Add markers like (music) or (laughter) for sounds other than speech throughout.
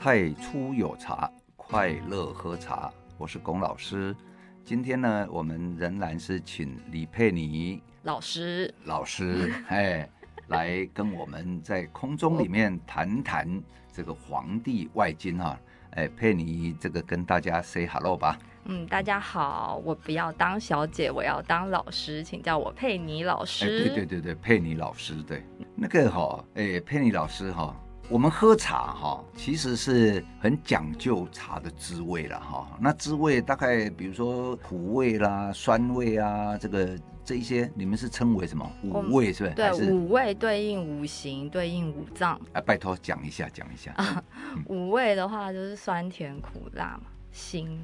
太初有茶，快乐喝茶。我是龚老师。今天呢，我们仍然是请李佩妮老师老师 (laughs) 哎，来跟我们在空中里面谈谈这个《黄帝外经》哈。哎，佩妮，这个跟大家 say hello 吧。嗯，大家好，我不要当小姐，我要当老师，请叫我佩妮老师。哎，对对对对，佩妮老师，对，那个哈，哎，佩妮老师哈。我们喝茶哈，其实是很讲究茶的滋味了哈。那滋味大概比如说苦味啦、酸味啊，这个这一些你们是称为什么？五味是不是？对，五味对应五行，对应五脏。啊，拜托讲一下，讲一下。啊，五味的话就是酸甜苦辣嘛，辛，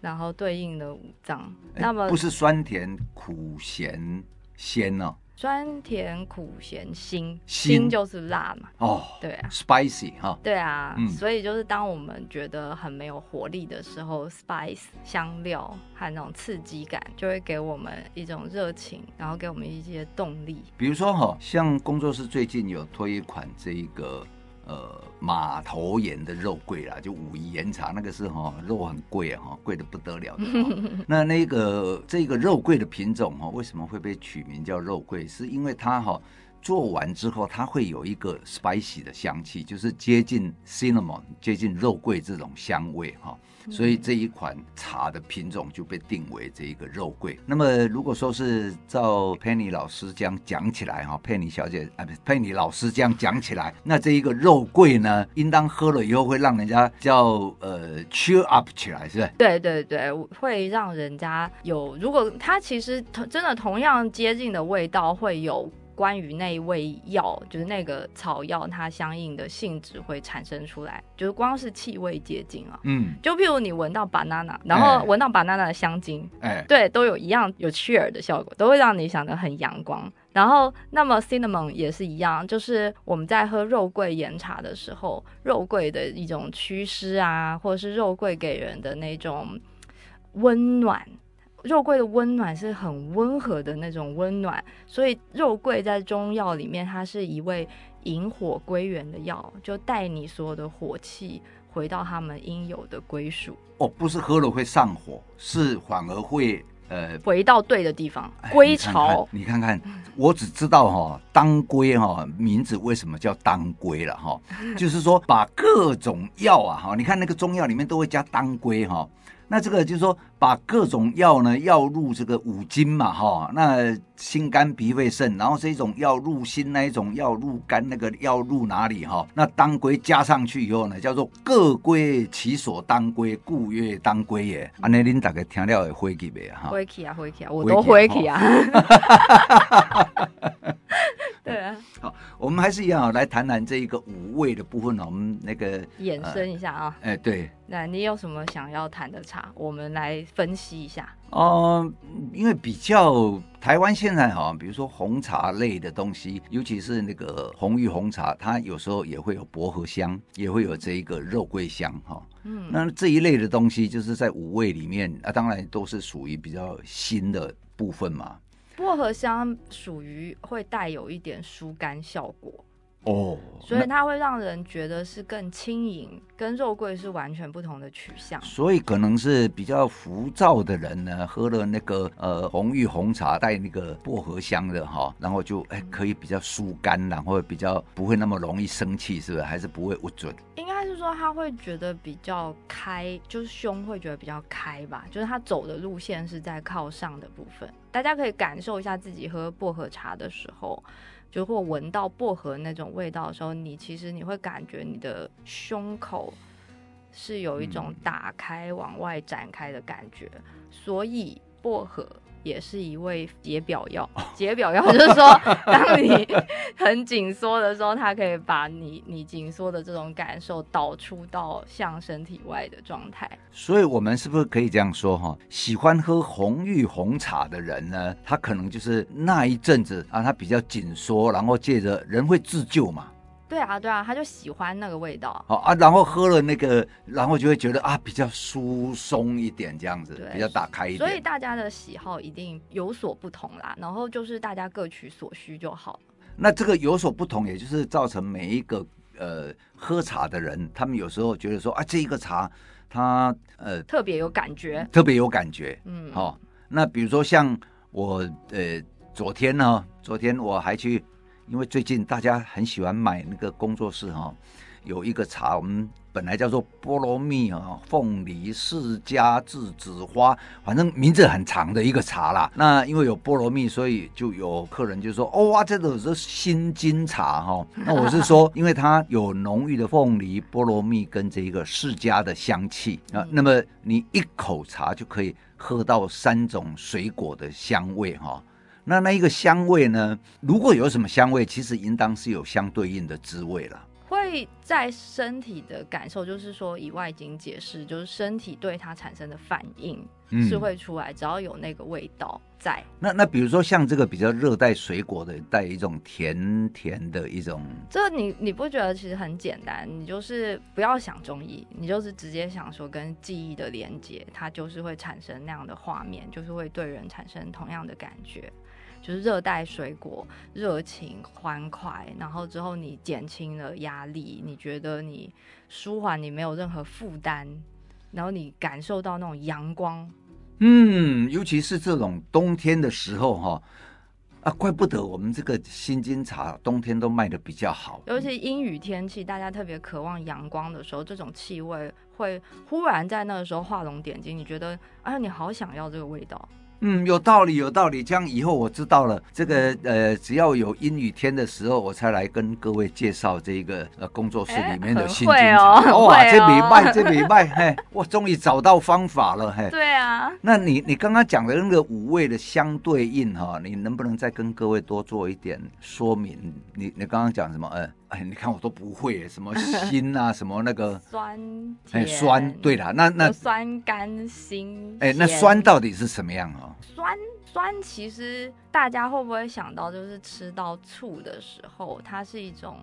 然后对应的五脏。那么不是酸甜苦咸鲜呢？酸甜苦咸辛，辛就是辣嘛。哦，对啊，spicy 哈。对啊，嗯，所以就是当我们觉得很没有活力的时候，spice 香料和那种刺激感，就会给我们一种热情，然后给我们一些动力。比如说哈，像工作室最近有推一款这一个。呃，马头岩的肉桂啦，就武夷岩茶，那个是哈肉很贵啊，哈贵的不得了的。(laughs) 那那个这个肉桂的品种哈，为什么会被取名叫肉桂？是因为它哈做完之后，它会有一个 spicy 的香气，就是接近 cinnamon，接近肉桂这种香味哈。所以这一款茶的品种就被定为这一个肉桂。那么如果说是照佩妮老师这样讲起来哈，佩妮小姐啊，不是佩妮老师这样讲起来，那这一个肉桂呢，应当喝了以后会让人家叫呃 cheer up 起来，是不是？对对对，会让人家有，如果它其实同真的同样接近的味道会有。关于那一味药，就是那个草药，它相应的性质会产生出来，就是光是气味接近啊，嗯，就譬如你闻到 banana，然后闻到 banana 的香精，哎，对，都有一样有 cheer 的效果，都会让你想得很阳光。然后，那么 cinnamon 也是一样，就是我们在喝肉桂岩茶的时候，肉桂的一种祛湿啊，或者是肉桂给人的那种温暖。肉桂的温暖是很温和的那种温暖，所以肉桂在中药里面，它是一味引火归元的药，就带你所有的火气回到他们应有的归属。哦，不是喝了会上火，是反而会呃回到对的地方，归巢。你看看，我只知道哈，当归哈名字为什么叫当归了哈，(laughs) 就是说把各种药啊哈，你看那个中药里面都会加当归哈。那这个就是说，把各种药呢，药入这个五经嘛，哈，那心肝脾肺肾，然后这种药入心，那一种药入肝，那个药入哪里哈？那当归加上去以后呢，叫做各归其所当归，故曰当归也。安尼恁大家听了会回去没哈？回去啊，回去啊，我都回去啊。(laughs) 对啊，好，我们还是一样来谈谈这一个五味的部分呢，我们那个延伸一下啊。哎、呃，对，那你有什么想要谈的茶？我们来分析一下。哦、呃，因为比较台湾现在哈，比如说红茶类的东西，尤其是那个红玉红茶，它有时候也会有薄荷香，也会有这一个肉桂香哈。嗯，那这一类的东西，就是在五味里面啊，当然都是属于比较新的部分嘛。薄荷香属于会带有一点疏肝效果哦，所以它会让人觉得是更轻盈，跟肉桂是完全不同的取向。所以可能是比较浮躁的人呢，喝了那个呃红玉红茶带那个薄荷香的哈，然后就哎可以比较疏肝，然后比较不会那么容易生气，是不是？还是不会不准？应该是说他会觉得比较开，就是胸会觉得比较开吧，就是他走的路线是在靠上的部分。大家可以感受一下自己喝薄荷茶的时候，就或闻到薄荷那种味道的时候，你其实你会感觉你的胸口是有一种打开往外展开的感觉，所以薄荷。也是一味解表药，解表药 (laughs) 就是说，当你很紧缩的时候，它可以把你你紧缩的这种感受导出到向身体外的状态。所以，我们是不是可以这样说哈？喜欢喝红玉红茶的人呢，他可能就是那一阵子啊，他比较紧缩，然后借着人会自救嘛。对啊，对啊，他就喜欢那个味道。好啊，然后喝了那个，然后就会觉得啊，比较疏松一点，这样子比较打开一点。所以大家的喜好一定有所不同啦，然后就是大家各取所需就好。那这个有所不同，也就是造成每一个呃喝茶的人，他们有时候觉得说啊，这一个茶它呃特别有感觉，特别有感觉。嗯，好、哦，那比如说像我呃昨天呢，昨天我还去，因为最近大家很喜欢买那个工作室哈、哦，有一个茶我们。本来叫做菠萝蜜啊，凤梨释迦栀子花，反正名字很长的一个茶啦。那因为有菠萝蜜，所以就有客人就说：“哦哇，这个是新金茶哈。”那我是说，(laughs) 因为它有浓郁的凤梨、菠萝蜜跟这一个释迦的香气啊，那么你一口茶就可以喝到三种水果的香味哈。那那一个香味呢，如果有什么香味，其实应当是有相对应的滋味了。会在身体的感受，就是说以外经解释，就是身体对它产生的反应是会出来，嗯、只要有那个味道在。那那比如说像这个比较热带水果的，带一种甜甜的一种，这你你不觉得其实很简单？你就是不要想中医，你就是直接想说跟记忆的连接，它就是会产生那样的画面，就是会对人产生同样的感觉。就是热带水果，热情欢快，然后之后你减轻了压力，你觉得你舒缓，你没有任何负担，然后你感受到那种阳光，嗯，尤其是这种冬天的时候哈，啊，怪不得我们这个新金茶冬天都卖的比较好，尤其阴雨天气，大家特别渴望阳光的时候，这种气味会忽然在那个时候画龙点睛，你觉得啊，你好想要这个味道。嗯，有道理，有道理。这样以后我知道了，这个呃，只要有阴雨天的时候，我才来跟各位介绍这个呃工作室里面的心经茶。欸、哇，这礼拜这礼拜，嘿，我终于找到方法了，嘿。(laughs) 对啊。那你你刚刚讲的那个五味的相对应哈，你能不能再跟各位多做一点说明？你你刚刚讲什么？呃。哎，你看我都不会，什么 (laughs) 辛啊，什么那个酸，哎，酸，对啦，那那酸甘辛，哎，那酸到底是什么样啊？酸酸，其实大家会不会想到，就是吃到醋的时候，它是一种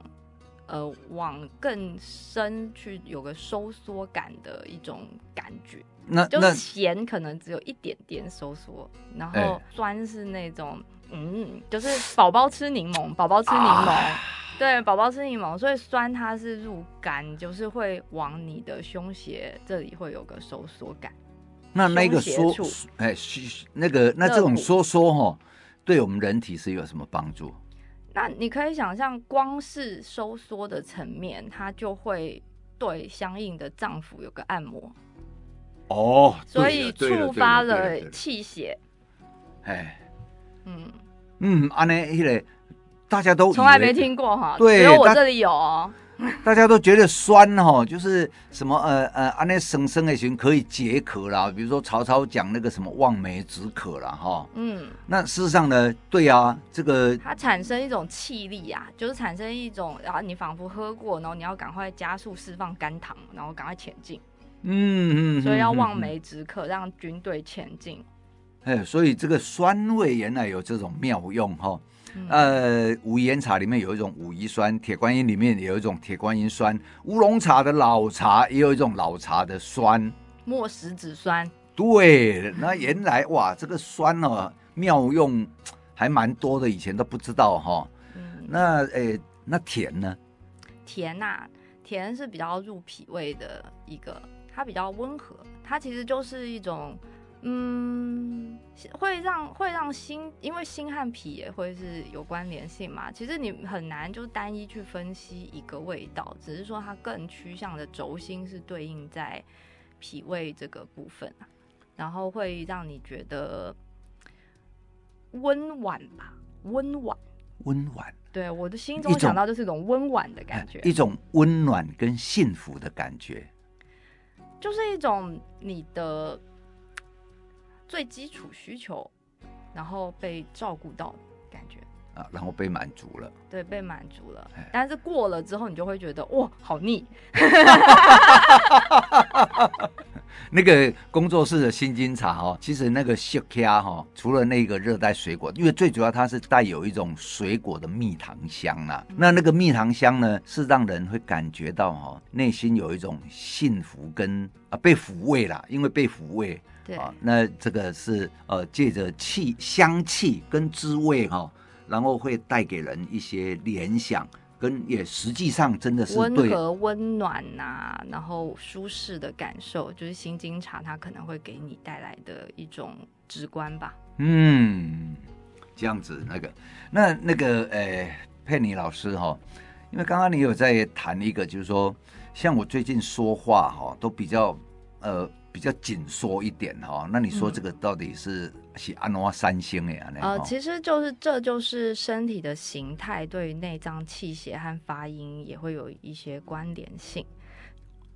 呃往更深去有个收缩感的一种感觉。那就是咸可能只有一点点收缩，然后酸是那种嗯，就是宝宝吃柠檬，宝宝吃柠檬。啊对，宝宝吃柠檬，所以酸它是入肝，就是会往你的胸胁这里会有个收缩感。那那个缩，哎，那个那这种收缩哈，对我们人体是有什么帮助？那你可以想象，光是收缩的层面，它就会对相应的脏腑有个按摩。哦，所以触发了气血。哎，嗯嗯，安呢，一个。大家都从来没听过哈，对，只有我这里有哦。大家都觉得酸哈，就是什么呃呃，安那生生的行可以解渴啦。比如说曹操讲那个什么望梅止渴啦哈。嗯，那事实上呢，对啊，这个它产生一种气力啊，就是产生一种然后，你仿佛喝过，然后你要赶快加速释放肝糖，然后赶快前进。嗯嗯，所以要望梅止渴，让军队前进。哎，所以这个酸味原来有这种妙用哈。呃，武夷岩茶里面有一种武夷酸，铁观音里面也有一种铁观音酸，乌龙茶的老茶也有一种老茶的酸，墨石子酸。对，那原来哇，这个酸哦，妙用还蛮多的，以前都不知道哈、哦。嗯，那诶，那甜呢？甜呐、啊，甜是比较入脾胃的一个，它比较温和，它其实就是一种。嗯，会让会让心，因为心和脾也会是有关联性嘛。其实你很难就单一去分析一个味道，只是说它更趋向的轴心是对应在脾胃这个部分啊，然后会让你觉得温婉吧，温婉，温婉。对，我的心中想到就是一种温婉的感觉，一种温暖跟幸福的感觉，就是一种你的。最基础需求，然后被照顾到感觉啊，然后被满足了，对，被满足了。但是过了之后，你就会觉得哇，好腻。(laughs) 那个工作室的新金茶哦，其实那个雪茄哈，除了那个热带水果，因为最主要它是带有一种水果的蜜糖香呐、啊。那那个蜜糖香呢，是让人会感觉到哈，内心有一种幸福跟啊被抚慰啦，因为被抚慰。对啊，那这个是呃借着气香气跟滋味哈，然后会带给人一些联想，跟也实际上真的是温和温暖呐、啊，然后舒适的感受，就是新经茶它可能会给你带来的一种直观吧。嗯，这样子那个，那那个呃，佩妮老师哈，因为刚刚你有在谈一个，就是说，像我最近说话哈，都比较呃比较紧缩一点哈，那你说这个到底是？嗯是安怎三星的啊？呃，其实就是这就是身体的形态，对于内脏气血和发音也会有一些关联性。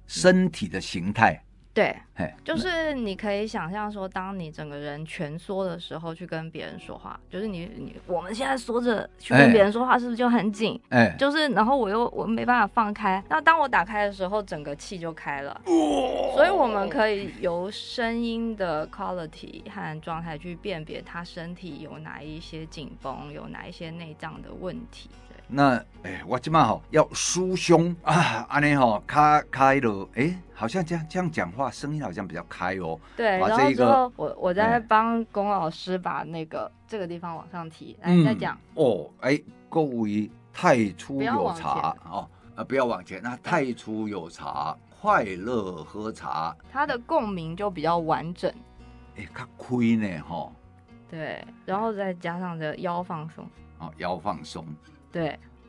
身体的形态。对，就是你可以想象说，当你整个人蜷缩的时候，去跟别人说话，就是你你我们现在缩着去跟别人说话，是不是就很紧？哎，就是然后我又我没办法放开，那当我打开的时候，整个气就开了。哦，所以我们可以由声音的 quality 和状态去辨别他身体有哪一些紧绷，有哪一些内脏的问题。那哎、欸，我今嘛好要舒胸啊，安尼吼开开了，哎、欸，好像这样这样讲话，声音好像比较开哦。对，然后之后我我在帮龚老师把那个、欸、这个地方往上提，来、嗯、再讲。哦，哎、欸，各位太初有茶哦，啊，不要往前，那太初有茶，快乐喝茶，它的共鸣就比较完整。哎、欸，较亏呢哈。对，然后再加上这腰放松。哦，腰放松。对，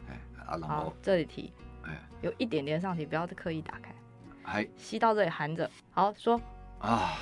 哎，然后好，这里提，哎，有一点点上提，不要刻意打开，还吸到这里含着，好说。啊，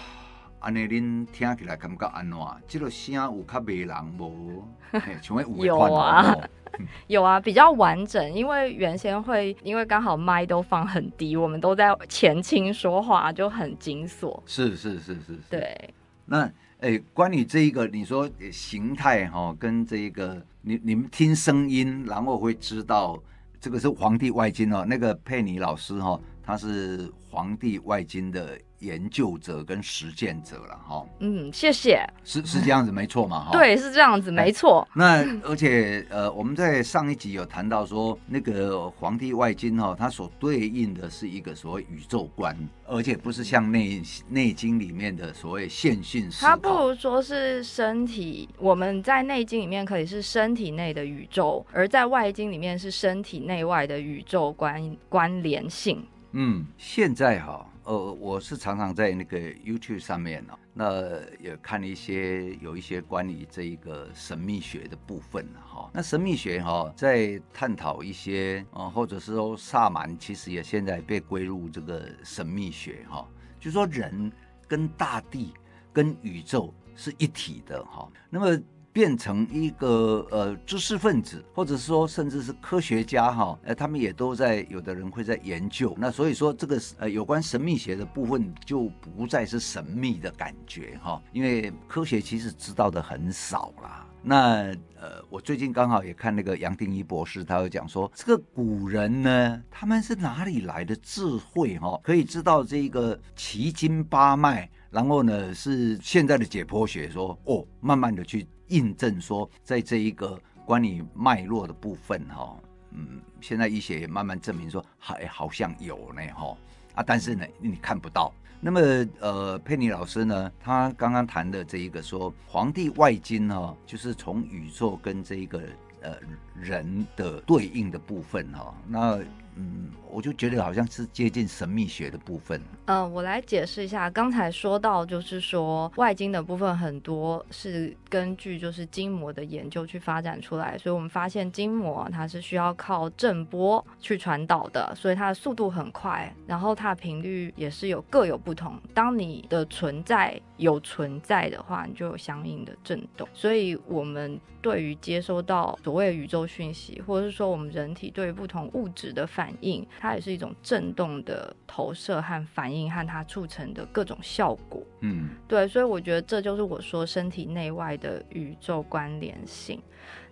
安尼恁听起来感觉安怎？这个声有较迷人无？(laughs) 有啊，(laughs) 有啊，比较完整，因为原先会因为刚好麦都放很低，我们都在前倾说话，就很紧锁。是是是是是，对，那。哎，关于这一个，你说形态哈，跟这一个，你你们听声音，然后会知道这个是《黄帝外经》哦。那个佩妮老师哈，他是《黄帝外经》的。研究者跟实践者了哈，嗯，谢谢，是是这样子没错嘛哈，对，是这样子没错。那而且呃，我们在上一集有谈到说，那个《黄帝外经》哈，它所对应的是一个所谓宇宙观，而且不是像内《内经》里面的所谓线性思考。它不如说是身体，我们在《内经》里面可以是身体内的宇宙，而在《外经》里面是身体内外的宇宙关关联性。嗯，现在哈。呃，我是常常在那个 YouTube 上面呢，那也看一些有一些关于这一个神秘学的部分哈。那神秘学哈，在探讨一些啊，或者是说萨满，其实也现在被归入这个神秘学哈。就说人跟大地跟宇宙是一体的哈。那么。变成一个呃知识分子，或者是说甚至是科学家哈，呃，他们也都在，有的人会在研究。那所以说这个呃有关神秘学的部分就不再是神秘的感觉哈，因为科学其实知道的很少啦。那呃，我最近刚好也看那个杨定一博士，他有讲说，这个古人呢，他们是哪里来的智慧哈，可以知道这个奇经八脉，然后呢是现在的解剖学说哦，慢慢的去。印证说，在这一个关于脉络的部分，哈，嗯，现在医学也慢慢证明说，还好像有呢，哈，啊，但是呢，你看不到。那么，呃，佩妮老师呢，他刚刚谈的这一个说，《黄帝外经》哈，就是从宇宙跟这一个呃人的对应的部分，哈，那。嗯，我就觉得好像是接近神秘学的部分。嗯、我来解释一下，刚才说到就是说外经的部分很多是根据就是筋膜的研究去发展出来，所以我们发现筋膜它是需要靠震波去传导的，所以它的速度很快，然后它的频率也是有各有不同。当你的存在有存在的话，你就有相应的震动。所以我们对于接收到所谓宇宙讯息，或者是说我们人体对于不同物质的反，反应，它也是一种震动的投射和反应，和它促成的各种效果。嗯，对，所以我觉得这就是我说身体内外的宇宙关联性。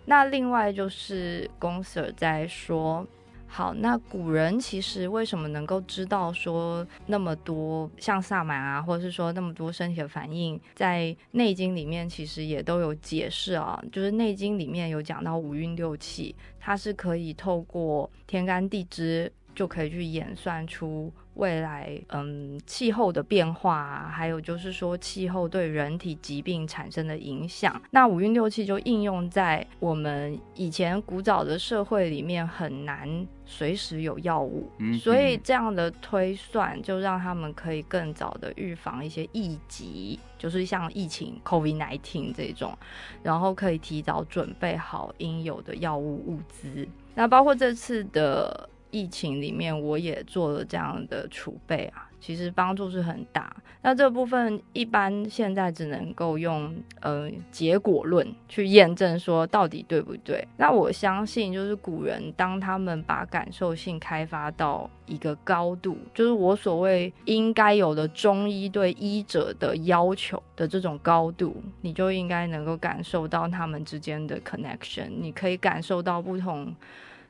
那另外就是公 Sir 在说。好，那古人其实为什么能够知道说那么多像萨满啊，或者是说那么多身体的反应，在《内经》里面其实也都有解释啊。就是《内经》里面有讲到五运六气，它是可以透过天干地支就可以去演算出未来嗯气候的变化啊，还有就是说气候对人体疾病产生的影响。那五运六气就应用在我们以前古早的社会里面，很难随时有药物，嗯，所以这样的推算就让他们可以更早的预防一些疫疾，就是像疫情 COVID-19 这种，然后可以提早准备好应有的药物物资。那包括这次的疫情里面，我也做了这样的储备啊，其实帮助是很大。那这部分一般现在只能够用呃结果论去验证说到底对不对。那我相信就是古人当他们把感受性开发到一个高度，就是我所谓应该有的中医对医者的要求的这种高度，你就应该能够感受到他们之间的 connection，你可以感受到不同。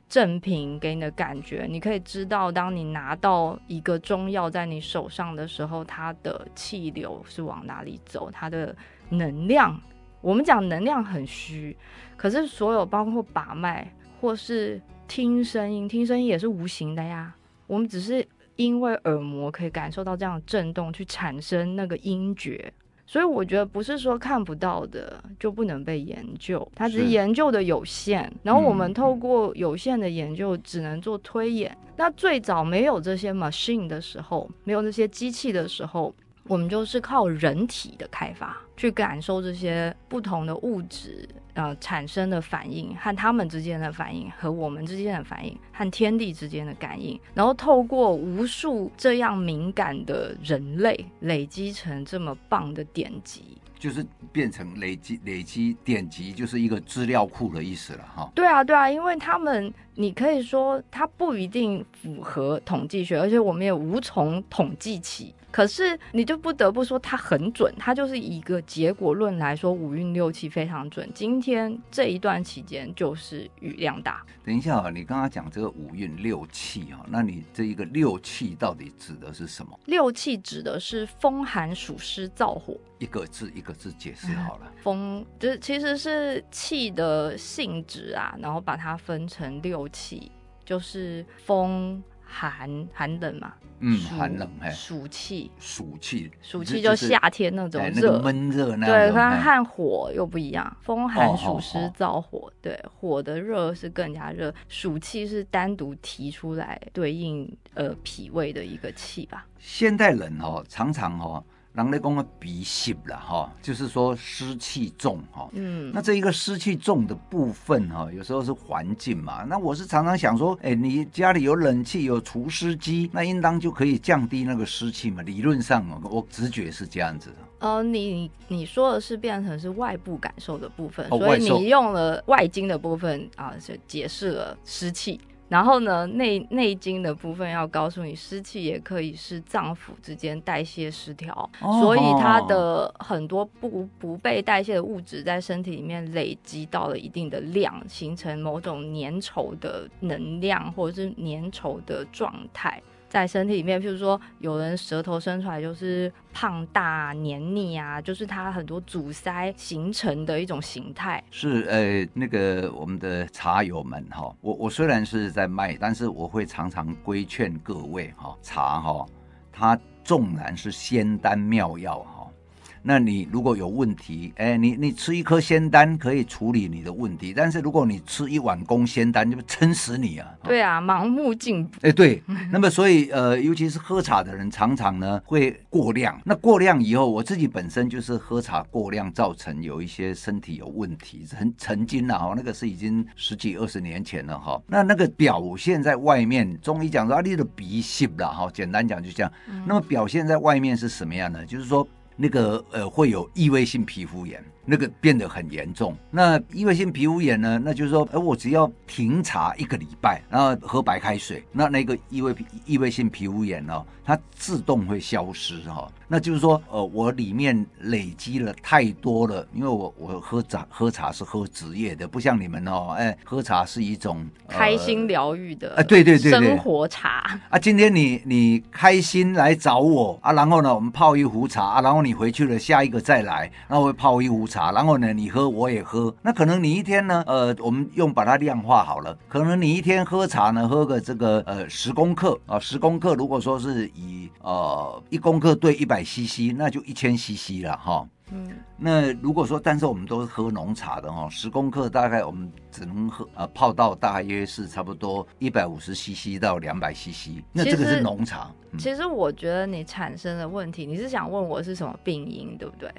正品给你的感觉，你可以知道，当你拿到一个中药在你手上的时候，它的气流是往哪里走，它的能量。我们讲能量很虚，可是所有包括把脉或是听声音，听声音也是无形的呀。我们只是因为耳膜可以感受到这样的震动，去产生那个音觉。所以我觉得不是说看不到的就不能被研究，它只是研究的有限。然后我们透过有限的研究，只能做推演。那最早没有这些 machine 的时候，没有这些机器的时候，我们就是靠人体的开发去感受这些不同的物质。呃，产生的反应和他们之间的反应，和我们之间的反应，和天地之间的感应，然后透过无数这样敏感的人类累积成这么棒的典籍，就是变成累积累积典籍，就是一个资料库的意思了哈。对啊，对啊，因为他们，你可以说它不一定符合统计学，而且我们也无从统计起。可是你就不得不说它很准，它就是一个结果论来说，五运六气非常准。今天这一段期间就是雨量大。等一下啊，你刚刚讲这个五运六气啊，那你这一个六气到底指的是什么？六气指的是风寒暑湿燥火。一个字一个字解释好了。风就是其实是气的性质啊，然后把它分成六气，就是风。寒寒冷嘛，嗯，寒冷，暑气，暑气，暑气就夏天那种热，闷热那对，它和火又不一样，风寒暑湿燥火，对，火的热是更加热，暑气是单独提出来对应呃脾胃的一个气吧。现代人哦，常常哦。人类讲的鼻湿了哈，就是说湿气重哈。嗯，那这一个湿气重的部分哈，有时候是环境嘛。那我是常常想说，哎，你家里有冷气有除湿机，那应当就可以降低那个湿气嘛。理论上，我直觉是这样子的。呃，你你说的是变成是外部感受的部分，哦、所以你用了外经的部分啊，就解释了湿气。然后呢，内内经的部分要告诉你，湿气也可以是脏腑之间代谢失调，哦、所以它的很多不不被代谢的物质在身体里面累积到了一定的量，形成某种粘稠的能量或者是粘稠的状态。在身体里面，譬如说，有人舌头伸出来就是胖大、黏腻啊，就是它很多阻塞形成的一种形态。是，呃，那个我们的茶友们哈，我我虽然是在卖，但是我会常常规劝各位哈，茶哈，它纵然是仙丹妙药哈。那你如果有问题，哎，你你吃一颗仙丹可以处理你的问题，但是如果你吃一碗公仙丹，就撑死你啊！对啊，盲目进补。哎，对。那么所以呃，尤其是喝茶的人，常常呢会过量。那过量以后，我自己本身就是喝茶过量，造成有一些身体有问题，曾曾经啊，哈，那个是已经十几二十年前了哈。那那个表现在外面，中医讲说啊，你的鼻息了哈，简单讲就这样。那么表现在外面是什么样呢？就是说。那个呃会有异位性皮肤炎，那个变得很严重。那异位性皮肤炎呢，那就是说，哎，我只要停茶一个礼拜，然后喝白开水，那那个异位异位性皮肤炎呢，它自动会消失哈。那就是说，呃，我里面累积了太多了，因为我我喝茶喝茶是喝职业的，不像你们哦，哎，喝茶是一种、呃、开心疗愈的，啊，对对对，生活茶啊，今天你你开心来找我啊，然后呢，我们泡一壶茶啊，然后你你回去了，下一个再来，那我泡一壶茶，然后呢，你喝我也喝，那可能你一天呢，呃，我们用把它量化好了，可能你一天喝茶呢，喝个这个呃十公克啊，十公克，如果说是以呃一公克兑一百。CC 那就一千 CC 了哈，嗯，那如果说，但是我们都是喝浓茶的哈，十公克大概我们只能喝呃泡到大约是差不多一百五十 CC 到两百 CC，那这个是浓茶。其实我觉得你产生的问题，你是想问我是什么病因，对不对？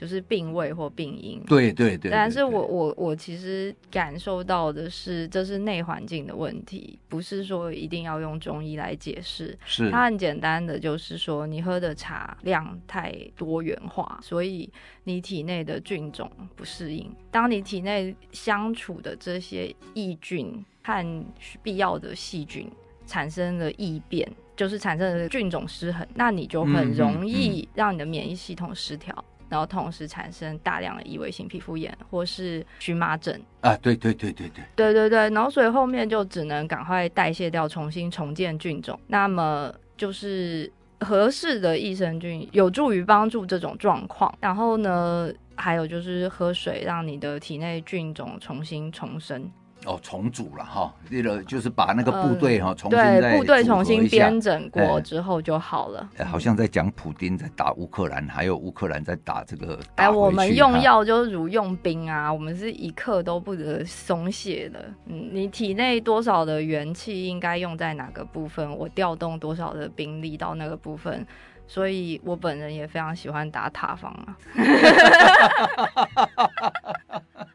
就是病位或病因，对对对。但是我我我其实感受到的是，这是内环境的问题，不是说一定要用中医来解释。是，它很简单的，就是说你喝的茶量太多元化，所以你体内的菌种不适应。当你体内相处的这些益菌和必要的细菌产生了异变，就是产生了菌种失衡，那你就很容易让你的免疫系统失调。嗯嗯嗯然后同时产生大量的异位性皮肤炎或是荨麻疹啊，对对对对对，对对对，然后所以后面就只能赶快代谢掉，重新重建菌种。那么就是合适的益生菌有助于帮助这种状况。然后呢，还有就是喝水，让你的体内菌种重新重生。哦，重组了哈，那个就是把那个部队哈、呃、重新再对部队重新编整过之后就好了。哎、好像在讲普丁在打乌克兰，还有乌克兰在打这个。哎，我们用药就如用兵啊，我们是一刻都不得松懈的。嗯，你体内多少的元气应该用在哪个部分，我调动多少的兵力到那个部分。所以我本人也非常喜欢打塔防啊。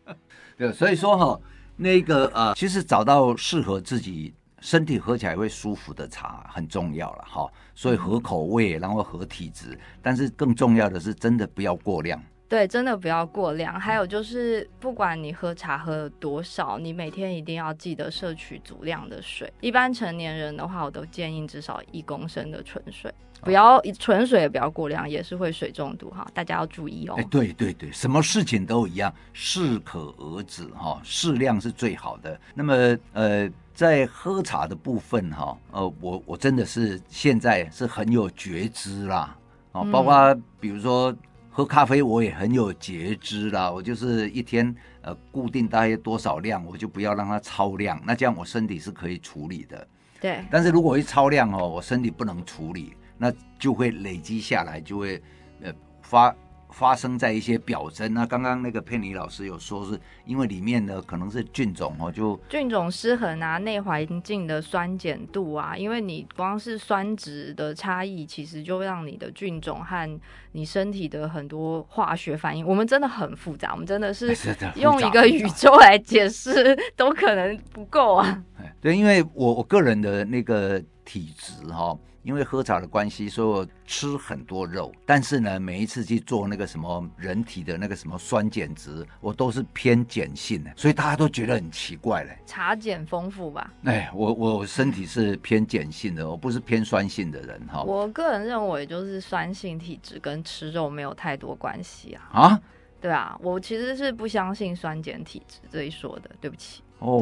(laughs) 对，所以说哈。那个呃，其实找到适合自己身体喝起来会舒服的茶很重要了哈。所以合口味，然后合体质，但是更重要的是真的不要过量。对，真的不要过量。还有就是，不管你喝茶喝了多少，你每天一定要记得摄取足量的水。一般成年人的话，我都建议至少一公升的纯水。不要纯水也不要过量，也是会水中毒哈，大家要注意哦。哎，对对对，什么事情都一样，适可而止哈，适量是最好的。那么呃，在喝茶的部分哈，呃，我我真的是现在是很有觉知啦，啊，包括比如说喝咖啡，我也很有觉知啦。我就是一天呃固定大约多少量，我就不要让它超量，那这样我身体是可以处理的。对，但是如果一超量哦，我身体不能处理。那就会累积下来，就会呃发发生在一些表征。那刚刚那个佩妮老师有说，是因为里面呢可能是菌种哦，就菌种失衡啊，内环境的酸碱度啊，因为你光是酸值的差异，其实就让你的菌种和你身体的很多化学反应，我们真的很复杂，我们真的是 (laughs) 用一个宇宙来解释都可能不够啊。对，因为我我个人的那个体质哈、哦。因为喝茶的关系，所以我吃很多肉。但是呢，每一次去做那个什么人体的那个什么酸碱值，我都是偏碱性的，所以大家都觉得很奇怪嘞。茶碱丰富吧？哎，我我身体是偏碱性的，我不是偏酸性的人哈。我个人认为，就是酸性体质跟吃肉没有太多关系啊。啊？对啊，我其实是不相信酸碱体质这一说的，对不起。哦，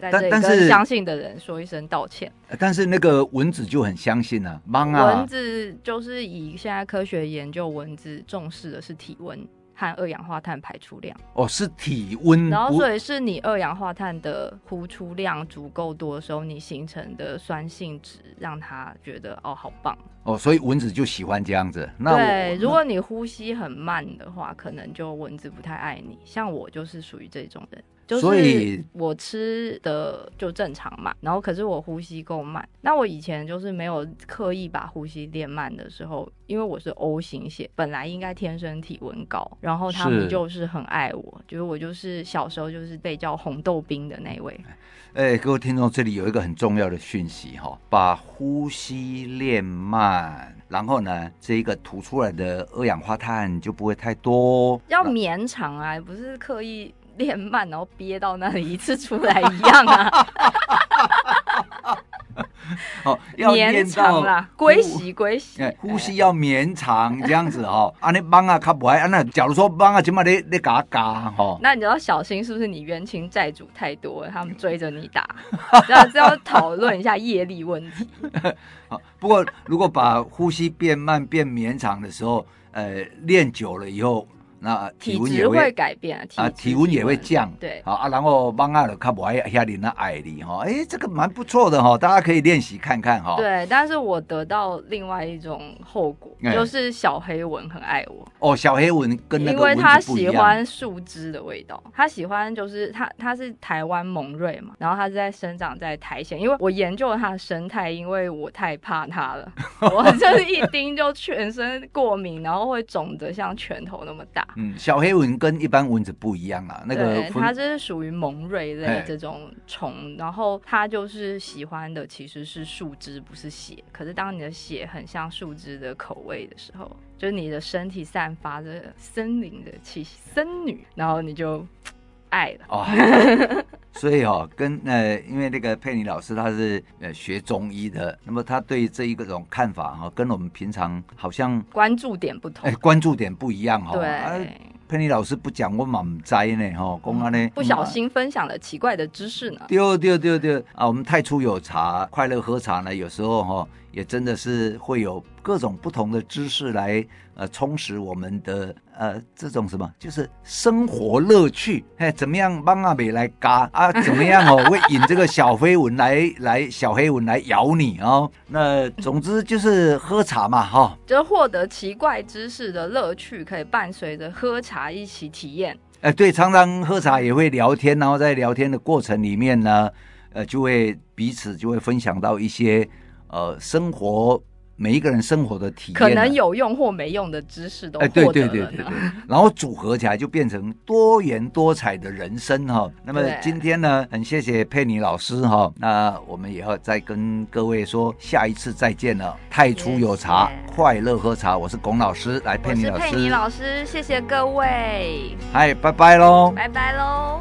但但是相信的人说一声道歉。但是那个蚊子就很相信啊，忙啊。蚊子就是以现在科学研究，蚊子重视的是体温和二氧化碳排出量。哦，是体温。然后所以是你二氧化碳的呼出量足够多的时候，你形成的酸性值让它觉得哦好棒。哦，所以蚊子就喜欢这样子。那对，如果你呼吸很慢的话，可能就蚊子不太爱你。像我就是属于这种人。所以我吃的就正常嘛，然后可是我呼吸够慢。那我以前就是没有刻意把呼吸练慢的时候，因为我是 O 型血，本来应该天生体温高，然后他们就是很爱我，就是我就是小时候就是被叫红豆冰的那位。哎，各位听众，这里有一个很重要的讯息哈，把呼吸练慢，然后呢，这一个吐出来的二氧化碳就不会太多，要绵长啊，不是刻意。练慢，然后憋到那里一次出来一样啊！(laughs) 哦，(laughs) 要绵长啦，归息归息，哎，呼吸要绵长这样子哦。啊，你帮啊，卡不爱啊？那假如说帮啊，起码你你嘎嘎哦。那你要小心，是不是你冤亲债主太多了，他们追着你打？这 (laughs) 要这要讨论一下业力问题。好，不过如果把呼吸变慢变绵长的时候，呃，练久了以后。那体温也会，会改变啊，啊，体温也会降，对，好啊，然后帮阿的卡不爱下里那矮里哈，哎，这个蛮不错的哈，大家可以练习看看哈。对，但是我得到另外一种后果，欸、就是小黑蚊很爱我。哦，小黑蚊跟因为他喜欢树枝的味道，他喜欢就是他他是台湾蒙瑞嘛，然后他是在生长在苔藓，因为我研究了它的生态，因为我太怕它了，(laughs) 我就是一 (laughs) 叮就全身过敏，然后会肿得像拳头那么大。嗯，小黑蚊跟一般蚊子不一样啊，那个它这是属于萌瑞类这种虫，然后它就是喜欢的其实是树枝，不是血。可是当你的血很像树枝的口味的时候，就是你的身体散发着森林的气息，森女，然后你就爱的。哦，(laughs) 所以哦，跟呃，因为那个佩妮老师他是呃学中医的，那么他对这一个种看法哈，跟我们平常好像关注点不同，哎，关注点不一样哈。对。啊佩妮老师不讲，我满栽呢，哈，公安呢，不小心分享了奇怪的知识呢。对对对对啊，我们太初有茶，快乐喝茶呢，有时候哈，也真的是会有各种不同的知识来呃充实我们的呃这种什么，就是生活乐趣。哎，怎么样帮阿美来嘎啊？怎么样哦？(laughs) 会引这个小飞蚊来来小黑蚊来咬你哦。那总之就是喝茶嘛，哈，就获得奇怪知识的乐趣，可以伴随着喝茶。一起体验，哎、呃，对，常常喝茶也会聊天，然后在聊天的过程里面呢，呃，就会彼此就会分享到一些呃生活。每一个人生活的体验，可能有用或没用的知识都获得了。哎，对对对对对，然后组合起来就变成多元多彩的人生哈。那么今天呢，很谢谢佩妮老师哈。那我们也要再跟各位说，下一次再见了。太初有茶，快乐喝茶。我是龚老师，来佩妮老师。佩妮老师，谢谢各位。嗨，拜拜喽。拜拜喽。